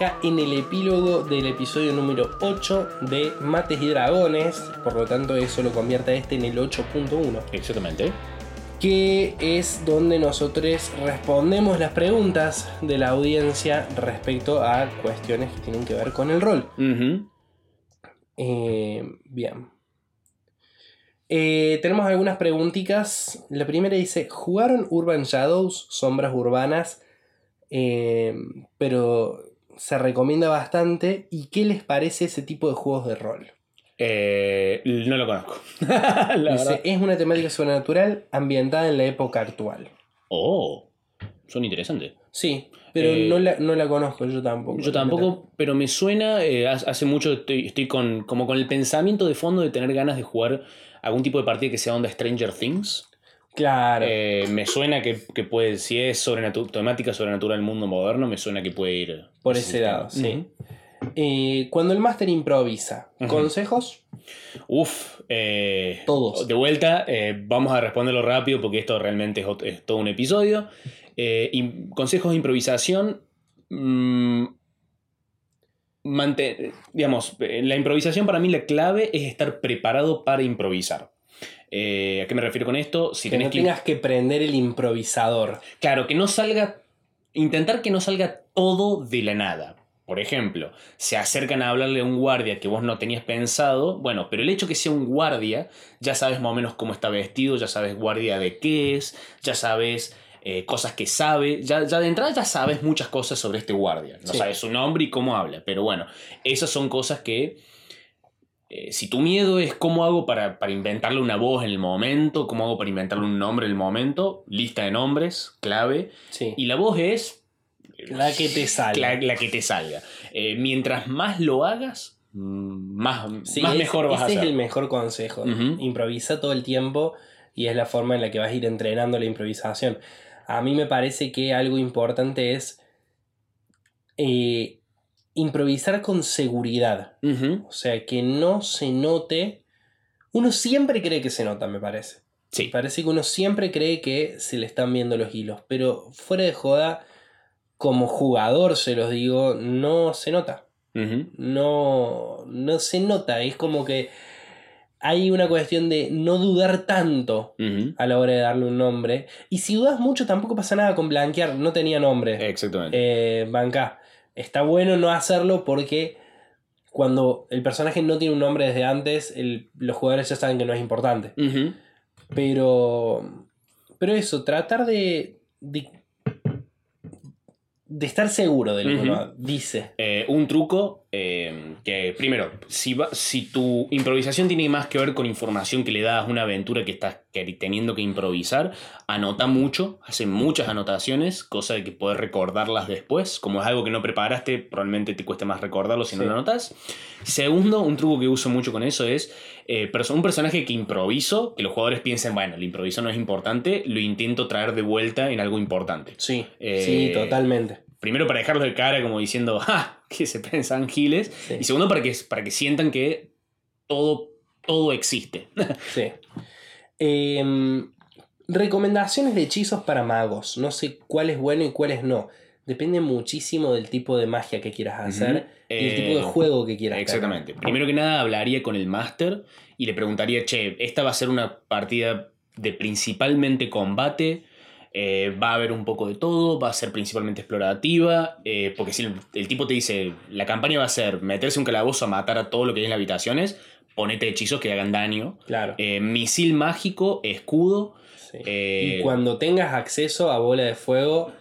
acá en el epílogo del episodio número 8 de Mates y Dragones. Por lo tanto, eso lo convierte a este en el 8.1. Exactamente. Que es donde nosotros respondemos las preguntas de la audiencia respecto a cuestiones que tienen que ver con el rol. Eh, bien. Eh, tenemos algunas preguntitas. La primera dice: ¿Jugaron Urban Shadows, Sombras Urbanas? Eh, pero se recomienda bastante. ¿Y qué les parece ese tipo de juegos de rol? Eh, no lo conozco. Dice, es una temática sobrenatural ambientada en la época actual. Oh, son interesantes. Sí, pero Eh, no, la, no la conozco, yo tampoco. Yo tampoco, pero me suena, eh, hace hace mucho estoy, estoy con, como con el pensamiento de fondo de tener ganas de jugar algún tipo de partida que sea onda Stranger Things. Claro. Eh, me suena que, que puede, si es sobrenatu- temática sobrenatural del mundo moderno, me suena que puede ir Por ese lado, sí. Eh, cuando el máster improvisa. ¿consejos? Uf, eh, Todos. De vuelta, eh, vamos a responderlo rápido porque esto realmente es, todo un episodio. Consejos de improvisación. mm, mante- digamos, la improvisación para mí la clave es estar preparado para improvisar. Eh, ¿A qué me refiero con esto? Si que tenés no que, tengas que prender el improvisador. Claro, que no salga. Intentar que no salga todo de la nada. Por ejemplo, se acercan a hablarle a un guardia que vos no tenías pensado. Bueno, pero el hecho que sea un guardia, ya sabes más o menos cómo está vestido, ya sabes guardia de qué es, ya sabes eh, cosas que sabe. Ya, ya de entrada ya sabes muchas cosas sobre este guardia. No Sí. sabes su nombre y cómo habla. Pero bueno, esas son cosas que. Eh, si tu miedo es cómo hago para, para inventarle una voz en el momento, cómo hago para inventarle un nombre en el momento, lista de nombres, clave, Sí. y la voz es La que te salga. La, la que te salga. Eh, mientras más lo hagas, mm, más, Sí, más es- mejor vas a ese hacer. es el mejor consejo. Improvisa todo el tiempo y es la forma en la que vas a ir entrenando la improvisación. A mí me parece que algo importante es eh, improvisar con seguridad. O sea, que no se note. Uno siempre cree que se nota, me parece. Me Sí. parece que uno siempre cree que se le están viendo los hilos. Pero fuera de joda, como jugador se los digo, no se nota. No, no se nota. Es como que hay una cuestión de no dudar tanto a la hora de darle un nombre. Y si dudas mucho, tampoco pasa nada con blanquear. No tenía nombre. Exactamente. Eh, banca. Está bueno no hacerlo porque cuando el personaje no tiene un nombre desde antes, el- los jugadores ya saben que no es importante. Pero. Pero eso, tratar de. de, de estar seguro de lo que uno dice. Eh, un truco eh, que, primero, si, va- si tu improvisación tiene más que ver con información que le das a una aventura que estás teniendo que improvisar, anota mucho, hace muchas anotaciones, cosa de que puedes recordarlas después. Como es algo que no preparaste, probablemente te cueste más recordarlo si no lo anotas. Segundo, un truco que uso mucho con eso es eh, un personaje que improviso, que los jugadores piensen, bueno, el improviso no es importante, lo intento traer de vuelta en algo importante. Sí, Eh, sí, totalmente. Primero para dejarlos de cara como diciendo, ¡ja! que se pensan giles. Sí. Y segundo para que, para que sientan que todo, todo existe. Sí. Em, recomendaciones de hechizos para magos. No sé cuál es bueno y cuál es no. Depende muchísimo del tipo de magia que quieras hacer y el Eh, tipo de juego que quieras hacer. Exactamente. Primero que nada hablaría con el máster y le preguntaría, che, esta va a ser una partida de principalmente combate. Eh, va a haber un poco de todo, va a ser principalmente explorativa, eh, porque si el, el tipo te dice, la campaña va a ser meterse un calabozo a matar a todo lo que hay en las habitaciones, ponete hechizos que hagan daño. Claro. Eh, misil mágico, escudo. sí. y cuando tengas acceso a bola de fuego,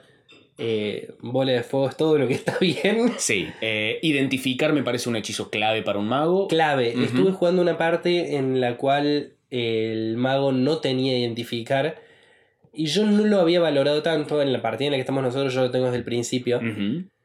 eh, bola de fuego es todo lo que está bien. Sí, eh, identificar me parece un hechizo clave para un mago. Clave. Estuve jugando una parte en la cual el mago no tenía identificar. Y yo no lo había valorado tanto en la partida en la que estamos nosotros, yo lo tengo desde el principio.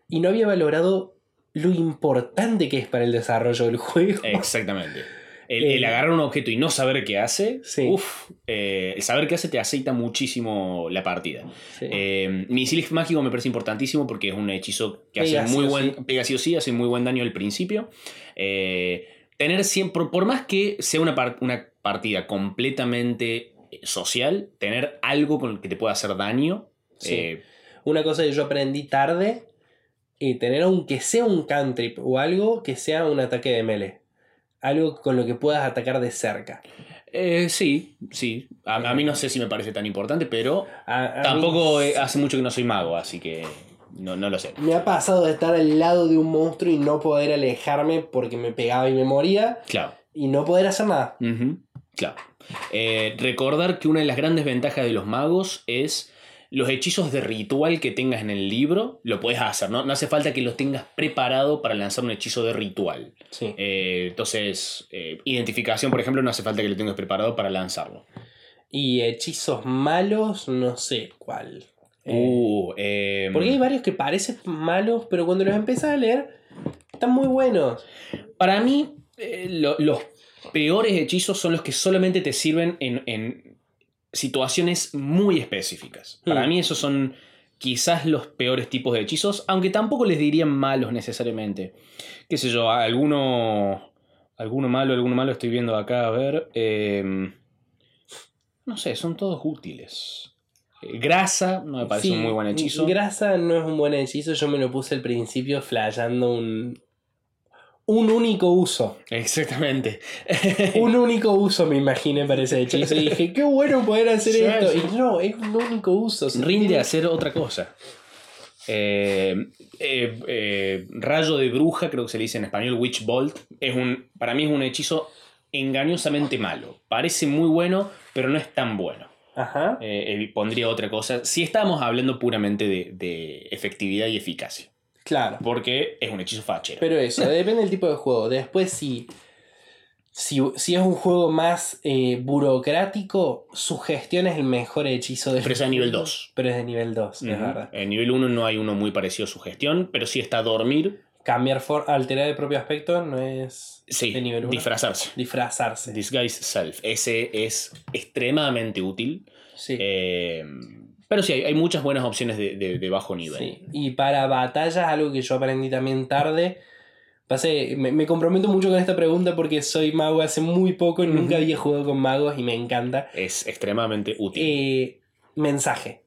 Y no había valorado lo importante que es para el desarrollo del juego. Exactamente. El, Eh, el agarrar un objeto y no saber qué hace, Sí. uf, eh, el saber qué hace te aceita muchísimo la partida. Sí. Eh, misil mágico me parece importantísimo porque es un hechizo que Pega hace muy buen. sí. Pega sí o sí, hace muy buen daño al principio. Eh, tener siempre, por más que sea una, par- una partida completamente social, tener algo con el que te pueda hacer daño. Sí. eh, Una cosa que yo aprendí tarde eh, tener aunque sea un cantrip o algo que sea un ataque de melee. Algo con lo que puedas atacar de cerca. Eh, sí, sí. A, a mí no sé si me parece tan importante, pero A- a tampoco mí eh, hace mucho que no soy mago, así que no, no lo sé. Me ha pasado de estar al lado de un monstruo y no poder alejarme porque me pegaba y me moría Claro. y no poder hacer nada. Claro. Eh, recordar que una de las grandes ventajas de los magos es los hechizos de ritual que tengas en el libro, lo puedes hacer, ¿no? No hace falta que los tengas preparado para lanzar un hechizo de ritual. Sí. Eh, entonces, eh, identificación, por ejemplo, no hace falta que lo tengas preparado para lanzarlo. Y hechizos malos, no sé cuál. Uh, eh, porque hay varios que parecen malos, pero cuando los empiezas a leer, están muy buenos. Para mí, lo- los peores hechizos son los que solamente te sirven en, en situaciones muy específicas. Para Hmm. mí esos son quizás los peores tipos de hechizos, aunque tampoco les diría malos necesariamente. Qué sé yo, alguno, alguno malo, alguno malo estoy viendo acá, a ver. eh, no sé, son todos útiles. Eh, grasa, no me parece Sí, un muy buen hechizo. Grasa no es un buen hechizo, yo me lo puse al principio flayando un. Un único uso. Exactamente. Un único uso me imaginé para ese hechizo. Y dije, qué bueno poder hacer esto. Y no, es un único uso. rinde a hacer otra cosa. Eh, eh, eh, rayo de bruja, creo que se le dice en español, Witch Bolt, es un, para mí es un hechizo engañosamente malo. Parece muy bueno, pero no es tan bueno. Ajá. Pondría otra cosa. Si estamos hablando puramente de, de efectividad y eficacia, Claro. porque es un hechizo fachero. Pero eso, depende del tipo de juego. Después, si, si, si es un juego más eh, burocrático, su gestión es el mejor hechizo de Pero es a nivel 2. Pero es de nivel 2, es verdad. En nivel 1 no hay uno muy parecido a su gestión, pero sí está dormir, Cambiar, for alterar el propio aspecto no es sí, de nivel 1. disfrazarse. Disfrazarse. Disguise Self. Ese es extremadamente útil. sí. Eh, pero sí, hay, hay muchas buenas opciones de, de- de bajo nivel. Sí. Y para batallas, algo que yo aprendí también tarde. Pasé, me, me comprometo mucho con esta pregunta porque soy mago hace muy poco y nunca había jugado con magos y me encanta. Es extremadamente útil. Eh, mensaje.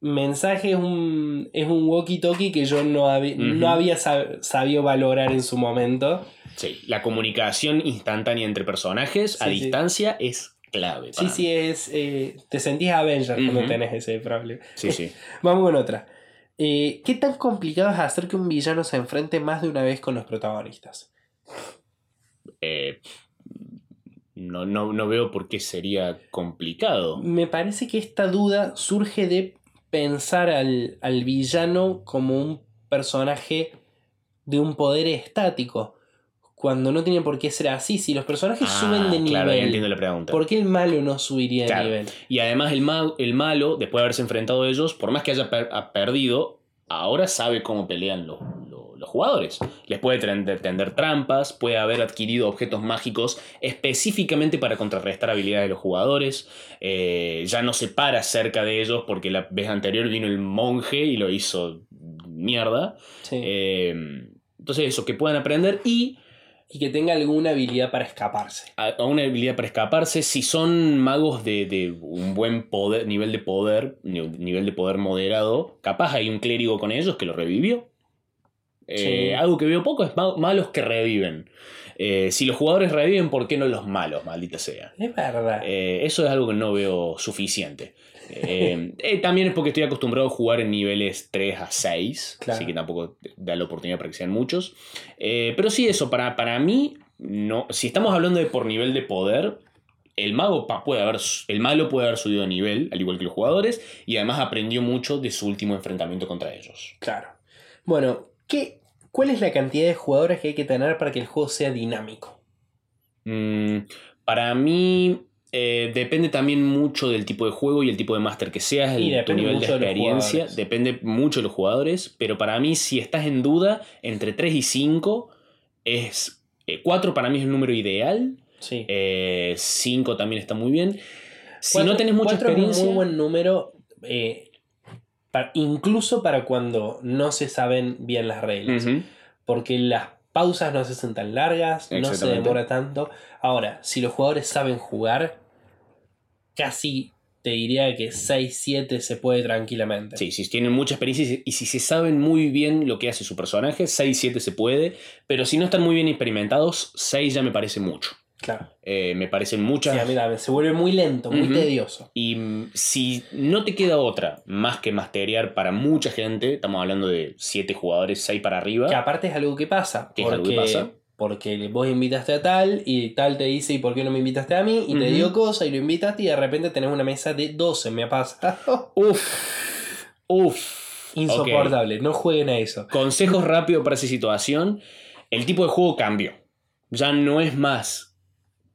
Mensaje es un, es un walkie-talkie que yo no, hab- no había sab- sabido valorar en su momento. Sí, la comunicación instantánea entre personajes a sí. distancia es clave. Sí, sí, es. eh, te sentís Avenger cuando tenés ese problema. Sí, sí. Vamos con otra. Eh, ¿Qué tan complicado es hacer que un villano se enfrente más de una vez con los protagonistas? Eh, no, no, no veo por qué sería complicado. Me parece que esta duda surge de pensar al, al villano como un personaje de un poder estático. Cuando no tiene por qué ser así. Si los personajes Ah, suben de nivel, Claro, ya entiendo la pregunta. ¿por qué el malo no subiría Claro. de nivel? Y además el, ma- el malo, después de haberse enfrentado a ellos, por más que haya per- ha perdido, ahora sabe cómo pelean los, los- los jugadores. Les puede tender, trampas, puede haber adquirido objetos mágicos específicamente para contrarrestar habilidades de los jugadores. Eh, ya no se para cerca de ellos porque la vez anterior vino el monje y lo hizo mierda. Sí. Eh, entonces eso, que puedan aprender y y que tenga alguna habilidad para escaparse. a, a una habilidad para escaparse. Si son magos de, de un buen poder, nivel de poder, ni- nivel de poder moderado, capaz hay un clérigo con ellos que lo revivió. Eh, Sí. Algo que veo poco es ma- malos que reviven. Eh, si los jugadores reviven, ¿por qué no los malos, maldita sea? Es verdad. Eh, eso es algo que no veo suficiente. Eh, eh, también es porque estoy acostumbrado a jugar en niveles 3 a 6, Claro. así que tampoco da la oportunidad para que sean muchos. Eh, pero sí, eso, para, para mí, no, si estamos hablando de por nivel de poder, el mago puede haber, el malo puede haber subido de nivel, al igual que los jugadores, y además aprendió mucho de su último enfrentamiento contra ellos. Claro. Bueno, ¿qué, ¿cuál es la cantidad de jugadores que hay que tener para que el juego sea dinámico? Mm, para mí eh, depende también mucho del tipo de juego y el tipo de máster que seas, el, tu nivel de experiencia, depende mucho de los jugadores, pero para mí si estás en duda entre 3 y 5 es 4 para mí es el número ideal, Sí. 5 también está muy bien. Si Cuatro- no tenés mucha experiencia, Es un muy buen número, eh, incluso para cuando no se saben bien las reglas. Porque las pausas no se hacen tan largas, no se demora tanto. Ahora, si los jugadores saben jugar, casi te diría que 6, 7 se puede tranquilamente. Sí, si tienen mucha experiencia y si- se saben muy bien lo que hace su personaje, 6, 7 se puede. Pero si no están muy bien experimentados, 6 ya me parece mucho. Claro. Eh, me parecen muchas. Se vuelve muy lento, muy tedioso. Y si no te queda otra más que masterear para mucha gente, estamos hablando de 7 jugadores, 6 para arriba. Que aparte es algo que pasa. Que es algo que pasa. Porque vos invitaste a tal y tal te dice, ¿y por qué no me invitaste a mí? Y te dio cosa y lo invitaste y de repente tenés una mesa de 12. Me ha pasado. Uf, uf. Insoportable. No jueguen a eso. Consejos rápidos para esa situación. El tipo de juego cambió. Ya no es más.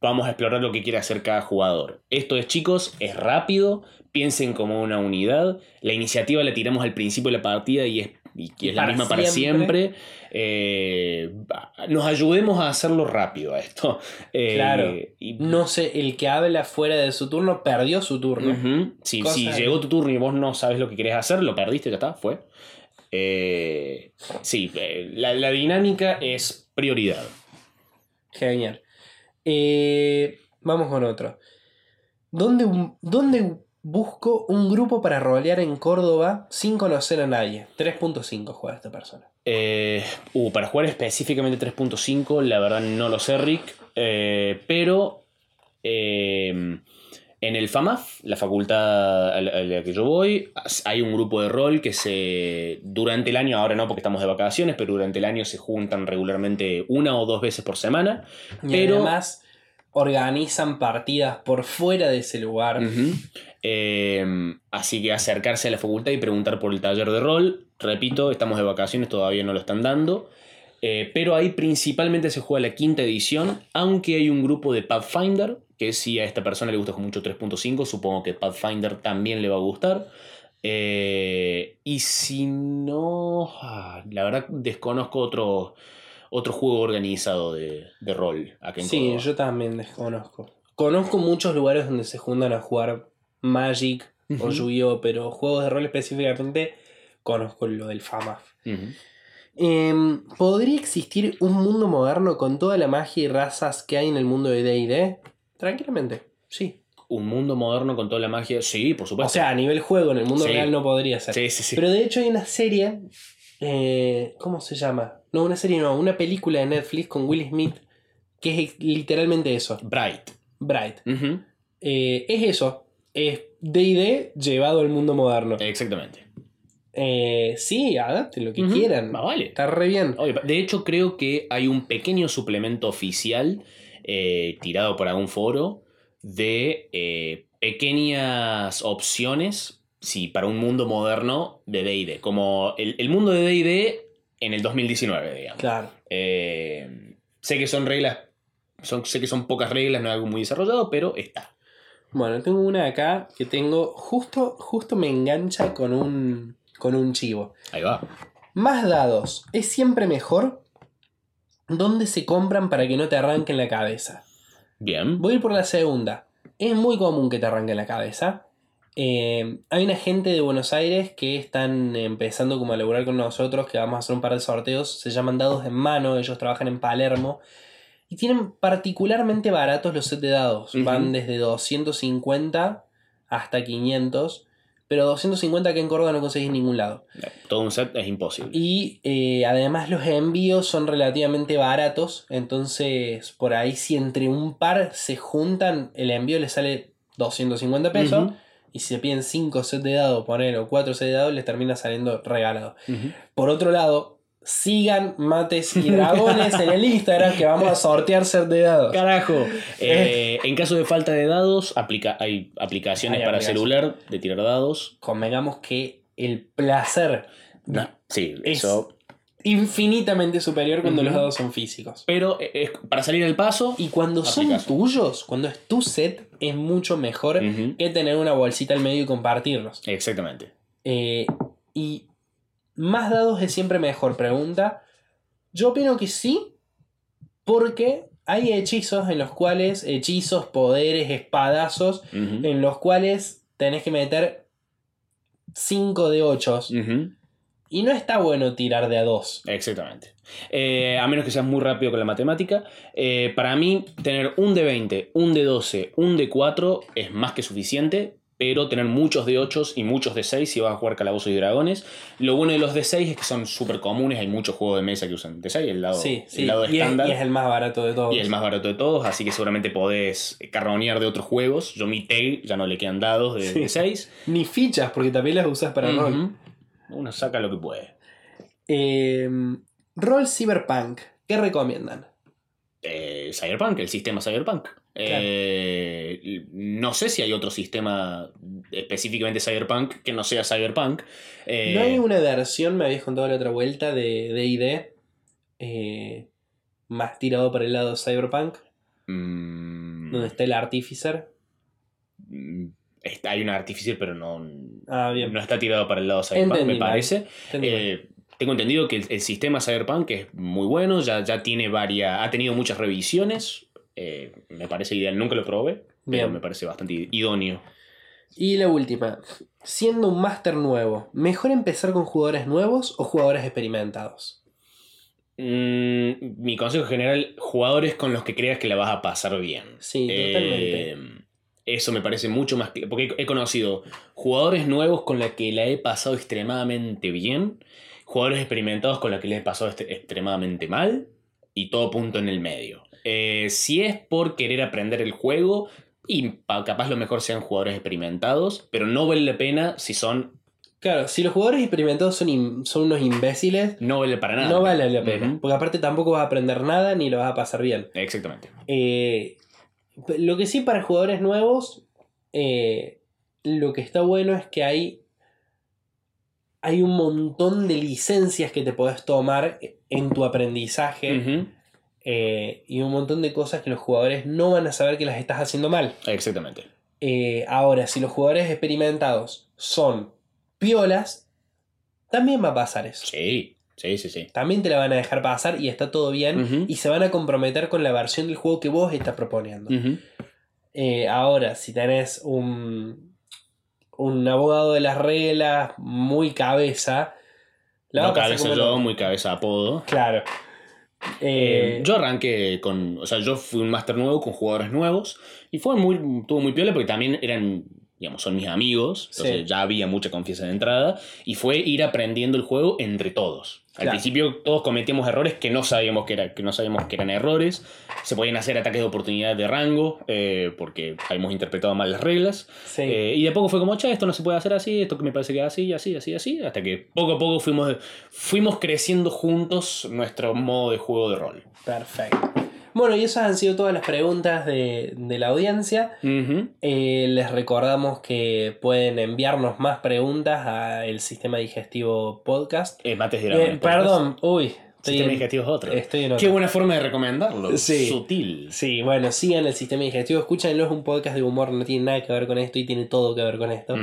Vamos a explorar lo que quiere hacer cada jugador. Esto es, chicos, es rápido. Piensen como una unidad. La iniciativa la tiramos al principio de la partida y es, y que Y es la para misma para siempre. Eh, nos ayudemos a hacerlo rápido a esto. Eh, Claro. y- No sé, el que habla fuera de su turno perdió su turno. Si, llegó tu turno y vos no sabes lo que querés hacer, lo perdiste, ya está, fue. Eh, sí, la, la dinámica es prioridad. Genial. Eh, vamos con otro. ¿Dónde, ¿Dónde busco un grupo para rolear en Córdoba sin conocer a nadie? 3.5 juega esta persona. Eh, uh, para jugar específicamente 3.5, la verdad no lo sé, Rick. eh, pero eh, en el FAMAF, la facultad a la, que yo voy, hay un grupo de rol que se. Durante el año, ahora no porque estamos de vacaciones, pero durante el año se juntan regularmente una o dos veces por semana. Y Pero- además organizan partidas por fuera de ese lugar. Eh, así que acercarse a la facultad y preguntar por el taller de rol. Repito, estamos de vacaciones, todavía no lo están dando. Eh, pero ahí principalmente se juega la quinta edición, aunque hay un grupo de Pathfinder, que si a esta persona le gusta mucho 3.5, supongo que Pathfinder también le va a gustar. Eh, y si no, ah, la verdad desconozco otro, otro juego organizado de, de rol en Sí, Córdoba. yo también desconozco. Conozco muchos lugares donde se juntan a jugar Magic o. Yu-Gi-Oh! pero juegos de rol específicamente conozco lo del FAMAF. Em, ¿Podría existir un mundo moderno con toda la magia y razas que hay en el mundo de DD? Tranquilamente, sí. Un mundo moderno con toda la magia, sí, por O supuesto. sea, a nivel juego, en el mundo Sí. real no podría ser. sí, sí, sí. Pero de hecho hay una serie, eh, ¿cómo se llama? No, una serie no, una película de Netflix con Will Smith que es literalmente eso, Bright. Bright. Ujú, Eh, es eso, es D&D llevado al mundo moderno. Exactamente. Eh, sí, adapten lo que Ujú, quieran. más vale. Está re bien. De hecho, creo que hay un pequeño suplemento oficial eh, tirado por algún foro de eh, pequeñas opciones, sí, para un mundo moderno de D&D. Como el, el mundo de D&D en el 2019, digamos. Claro. Eh, sé que son reglas, son, sé que son pocas reglas, no es algo muy desarrollado, pero está. Bueno, tengo una acá que tengo, justo, justo me engancha con un, con un chivo. Ahí va. Más dados, ¿es siempre mejor? ¿Dónde se compran para que no te arranquen la cabeza? Bien. Voy a ir por la segunda. Es muy común que te arranquen la cabeza. Eh, hay una gente de Buenos Aires que están empezando como a laburar con nosotros, que vamos a hacer un par de sorteos. Se llaman dados en mano, ellos trabajan en Palermo. Y tienen particularmente baratos los set de dados. Van desde 250 hasta 500. Pero 250 que en Córdoba no conseguís en ningún lado. Todo un set es imposible. Y eh, además los envíos son relativamente baratos. Entonces, por ahí, si entre un par se juntan, el envío les sale 250 pesos. Y si se piden 5 sets de dados, poner o 4 sets de dados, les termina saliendo regalado. Por otro lado, sigan mates y dragones en el Instagram que vamos a sortear set de dados. Carajo. Eh, en caso de falta de dados, aplica hay aplicaciones Hay para celular de tirar dados. Convengamos que el placer No, sí, es eso. infinitamente superior cuando los dados son físicos. Pero eh, es para salir del paso. Y cuando son tuyos, cuando es tu set, es mucho mejor que tener una bolsita al medio y compartirlos. Exactamente. Eh, y más dados es siempre mejor, pregunta. Yo opino que sí, porque hay hechizos en los cuales, hechizos, poderes, espadazos, en los cuales tenés que meter 5 de 8. ujú, Y no está bueno tirar de a 2. Exactamente. Eh, a menos que seas muy rápido con la matemática. Eh, para mí, tener un de 20, un de 12, un de 4 es más que suficiente. Pero tener muchos de 8 y muchos de 6 si vas a jugar Calabozos y Dragones. Lo bueno de los de 6 es que son súper comunes, hay muchos juegos de mesa que usan de 6, el lado, Sí, sí. el lado y, es, estándar. y es el más barato de todos. Y el más barato de todos, así que seguramente podés carronear de otros juegos. Yo mi Tail ya no le quedan dados de, Sí. de 6. Ni fichas, porque también las usas para rol. Uno saca lo que puede. Eh, rol Cyberpunk. ¿Qué recomiendan? Eh, Cyberpunk, el sistema Cyberpunk. Eh, no sé si hay otro sistema específicamente Cyberpunk que no sea Cyberpunk. Eh, ¿No hay una versión, me habías contado la otra vuelta, de D&D eh, más tirado para el lado Cyberpunk? mm, Donde está el Artificer. mm, está- hay un Artificer, pero no, Ah, bien. no está tirado para el lado Cyberpunk, Entendí me parece. Entendí tengo entendido que el, el sistema Cyberpunk es muy bueno, ya, ya tiene varias, ha tenido muchas revisiones. Eh, me parece ideal, nunca lo probé, pero me parece bastante idóneo. Y la última. Siendo un máster nuevo, ¿mejor empezar con jugadores nuevos o jugadores experimentados? Mm, mi consejo general, jugadores con los que creas que la vas a pasar bien. Sí, totalmente. Eh, eso me parece mucho más... que- Porque he conocido jugadores nuevos con los que la he pasado extremadamente bien, jugadores experimentados con los que les he pasado este- extremadamente mal, y todo punto en el medio. Eh, si es por querer aprender el juego, y pa- capaz lo mejor sean jugadores experimentados, pero no vale la pena si son... Claro, si los jugadores experimentados son, son unos imbéciles, No vale para nada. no vale la pena. Porque aparte tampoco vas a aprender nada ni lo vas a pasar bien. Exactamente. Eh, lo que sí para jugadores nuevos, eh, lo que está bueno es que hay, hay un montón de licencias que te podés tomar en tu aprendizaje. Eh, y un montón de cosas que los jugadores no van a saber que las estás haciendo mal. Exactamente. Eh, ahora, si los jugadores experimentados son piolas, también va a pasar eso. Sí, sí, sí, sí. También te la van a dejar pasar y está todo bien. Y se van a comprometer con la versión del juego que vos estás proponiendo. Eh, ahora, si tenés un, un abogado de las reglas muy cabeza, la No cabeza yo, muy cabeza apodo. Claro. Eh, Eh, yo arranqué con. O sea, yo fui un máster nuevo con jugadores nuevos. Y fue muy. Tuvo muy piola porque también eran. Digamos, son mis amigos. Entonces Sí. ya había mucha confianza de entrada. Y fue ir aprendiendo el juego entre todos. Al Claro. principio todos cometíamos errores que no sabíamos que, era, que no sabíamos que eran errores. Se podían hacer ataques de oportunidad de rango. eh, porque habíamos interpretado mal las reglas. sí. Eh, y de poco fue como, che, esto no se puede hacer así, esto que me parece que es así, así, así, así, hasta que poco a poco fuimos, fuimos creciendo juntos nuestro modo de juego de rol. Perfecto. Bueno, y esas han sido todas las preguntas de, de la audiencia. Eh, les recordamos que pueden enviarnos más preguntas al sistema digestivo podcast. Eh, mates de Eh, dragones, perdón, uy, estoy Sistema en, digestivo es otro. estoy en Qué buena forma de recomendarlo. Sí. Sutil. Sí, bueno, sigan el sistema digestivo, escúchenlo, es un podcast de humor, no tiene nada que ver con esto y tiene todo que ver con esto.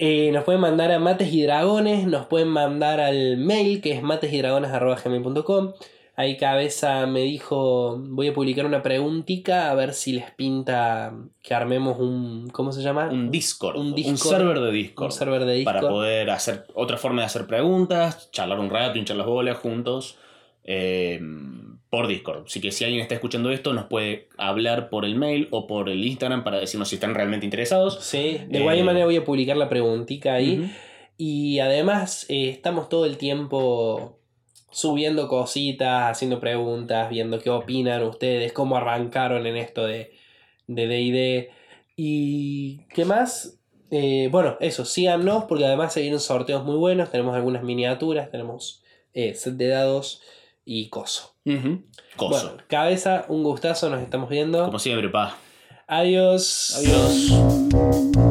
Eh, nos pueden mandar a mates y dragones, nos pueden mandar al mail que es matesydragones.gmail.com. Ahí Cabeza me dijo, voy a publicar una preguntita a ver si les pinta que armemos un, ¿cómo se llama? Un Discord. Un Un, Discord. server de Discord. Un server de Discord. Para poder hacer otra forma de hacer preguntas, charlar un rato, hinchar las bolas juntos. eh, por Discord. Así que si alguien está escuchando esto, nos puede hablar por el mail o por el Instagram para decirnos si están realmente interesados. Sí, de Eh, cualquier manera voy a publicar la preguntita ahí. Y además eh, estamos todo el tiempo subiendo cositas, haciendo preguntas, viendo qué opinan ustedes, cómo arrancaron en esto de de D&D. y qué más. Eh, bueno, eso, síganos porque además se vienen sorteos muy buenos. Tenemos algunas miniaturas, tenemos eh, set de dados y coso. Ujú. Coso. Bueno, cabeza, un gustazo, nos estamos viendo. Como siempre, pa. Adiós. Adiós.